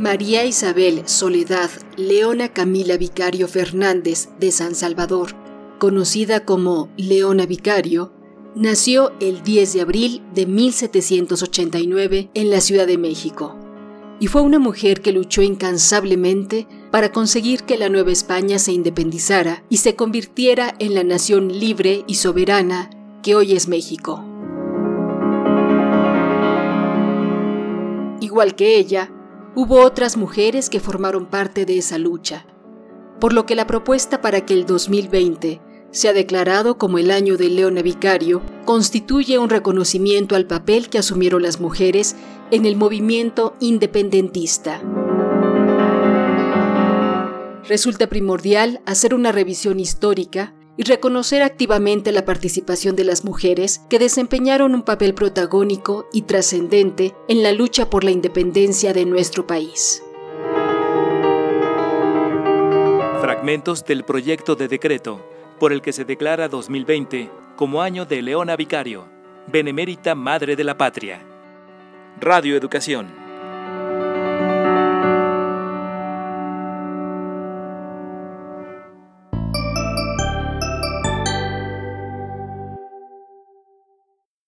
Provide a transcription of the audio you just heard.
María Isabel Soledad Leona Camila Vicario Fernández de San Salvador, conocida como Leona Vicario, nació el 10 de abril de 1789 en la Ciudad de México y fue una mujer que luchó incansablemente para conseguir que la Nueva España se independizara y se convirtiera en la nación libre y soberana que hoy es México. Igual que ella, hubo otras mujeres que formaron parte de esa lucha, por lo que la propuesta para que el 2020 se ha declarado como el año de Leona Vicario, constituye un reconocimiento al papel que asumieron las mujeres en el movimiento independentista. Resulta primordial hacer una revisión histórica y reconocer activamente la participación de las mujeres que desempeñaron un papel protagónico y trascendente en la lucha por la independencia de nuestro país. Fragmentos del proyecto de decreto por el que se declara 2020 como año de Leona Vicario, benemérita Madre de la Patria. Radio Educación